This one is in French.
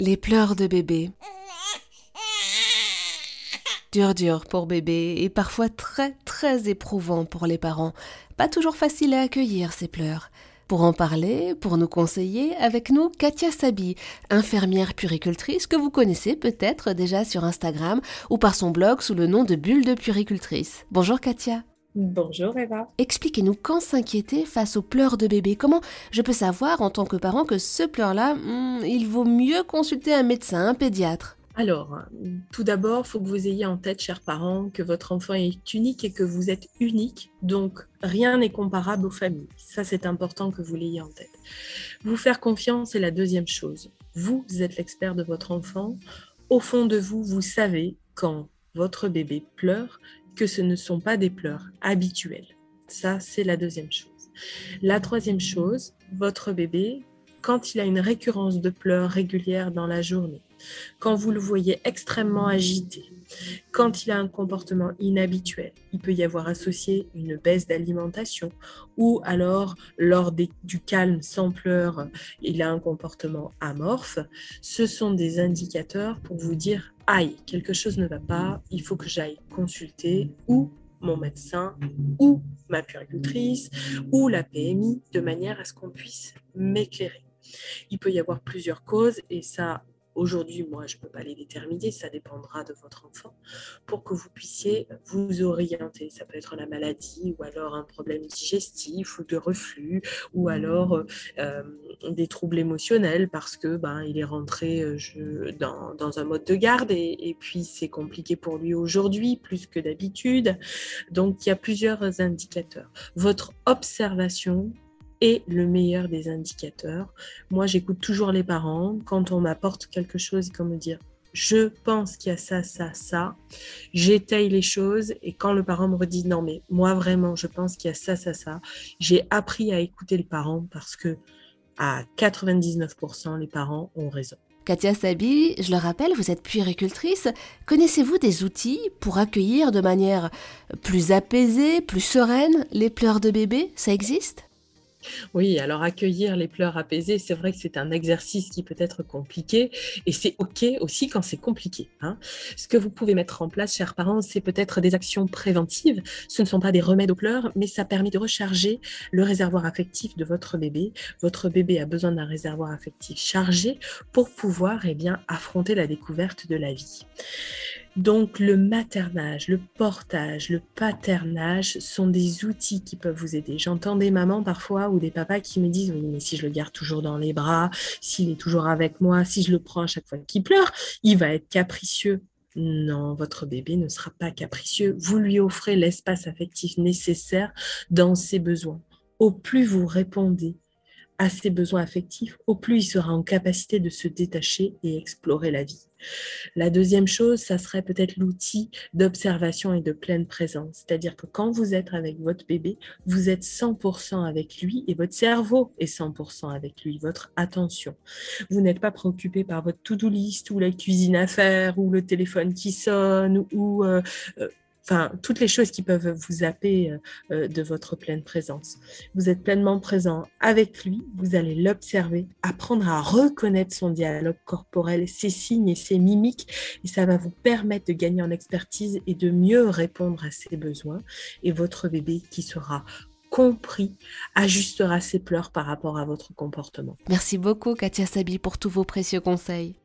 Les pleurs de bébé. Dur dur pour bébé et parfois très très éprouvant pour les parents. Pas toujours facile à accueillir ces pleurs. Pour en parler, pour nous conseiller, avec nous Katia Sabi, infirmière puricultrice que vous connaissez peut-être déjà sur Instagram ou par son blog sous le nom de Bulle de puricultrice. Bonjour Katia. Bonjour Eva. Expliquez-nous quand s'inquiéter face aux pleurs de bébé. Comment je peux savoir en tant que parent que ce pleur-là, hmm, il vaut mieux consulter un médecin, un pédiatre? Alors, tout d'abord, il faut que vous ayez en tête, chers parents, que votre enfant est unique et que vous êtes unique. Donc, rien n'est comparable aux familles. Ça, c'est important que vous l'ayez en tête. Vous faire confiance, c'est la deuxième chose. Vous, vous êtes l'expert de votre enfant. Au fond de vous, vous savez quand votre bébé pleure que ce ne sont pas des pleurs habituels. Ça, c'est la deuxième chose. La troisième chose, votre bébé, quand il a une récurrence de pleurs régulière dans la journée, quand vous le voyez extrêmement agité, quand il a un comportement inhabituel, il peut y avoir associé une baisse d'alimentation ou alors lors du calme sans pleurs, il a un comportement amorphe. Ce sont des indicateurs pour vous dire aïe, quelque chose ne va pas, il faut que j'aille consulter ou mon médecin ou ma puricultrice ou la PMI de manière à ce qu'on puisse m'éclairer. Il peut y avoir plusieurs causes et ça, Aujourd'hui, moi, je ne peux pas les déterminer, ça dépendra de votre enfant, pour que vous puissiez vous orienter. Ça peut être la maladie, ou alors un problème digestif, ou de reflux, ou alors euh, des troubles émotionnels, parce que ben, il est rentré euh, dans, dans, un mode de garde, et puis c'est compliqué pour lui aujourd'hui, plus que d'habitude. Donc, il y a plusieurs indicateurs. Votre observation est le meilleur des indicateurs. Moi, j'écoute toujours les parents. Quand on m'apporte quelque chose, comme me dire je pense qu'il y a ça, ça, ça. J'étaye les choses et quand le parent me redit non, mais moi vraiment, je pense qu'il y a ça, ça, ça, j'ai appris à écouter le parent parce que à 99%, les parents ont raison. Katia Sabi, je le rappelle, vous êtes puéricultrice. Connaissez-vous des outils pour accueillir de manière plus apaisée, plus sereine les pleurs de bébé Ça existe? Oui, alors accueillir les pleurs apaisés, c'est vrai que c'est un exercice qui peut être compliqué et c'est OK aussi quand c'est compliqué. Hein. Ce que vous pouvez mettre en place, chers parents, c'est peut-être des actions préventives. Ce ne sont pas des remèdes aux pleurs, mais ça permet de recharger le réservoir affectif de votre bébé. Votre bébé a besoin d'un réservoir affectif chargé pour pouvoir eh bien, affronter la découverte de la vie. Donc le maternage, le portage, le paternage sont des outils qui peuvent vous aider. J'entends des mamans parfois ou des papas qui me disent oui mais si je le garde toujours dans les bras, s'il est toujours avec moi, si je le prends à chaque fois qu'il pleure, il va être capricieux. Non, votre bébé ne sera pas capricieux. Vous lui offrez l'espace affectif nécessaire dans ses besoins. Au plus vous répondez à ses besoins affectifs, au plus il sera en capacité de se détacher et explorer la vie. La deuxième chose, ça serait peut-être l'outil d'observation et de pleine présence. C'est-à-dire que quand vous êtes avec votre bébé, vous êtes 100% avec lui et votre cerveau est 100% avec lui, votre attention. Vous n'êtes pas préoccupé par votre to-do list ou la cuisine à faire ou le téléphone qui sonne ou euh, euh, enfin, toutes les choses qui peuvent vous zapper euh, euh, de votre pleine présence. Vous êtes pleinement présent avec lui, vous allez l'observer, apprendre à reconnaître son dialogue corporel, ses signes et ses mimiques, et ça va vous permettre de gagner en expertise et de mieux répondre à ses besoins. Et votre bébé qui sera compris ajustera ses pleurs par rapport à votre comportement. Merci beaucoup Katia Sabi pour tous vos précieux conseils.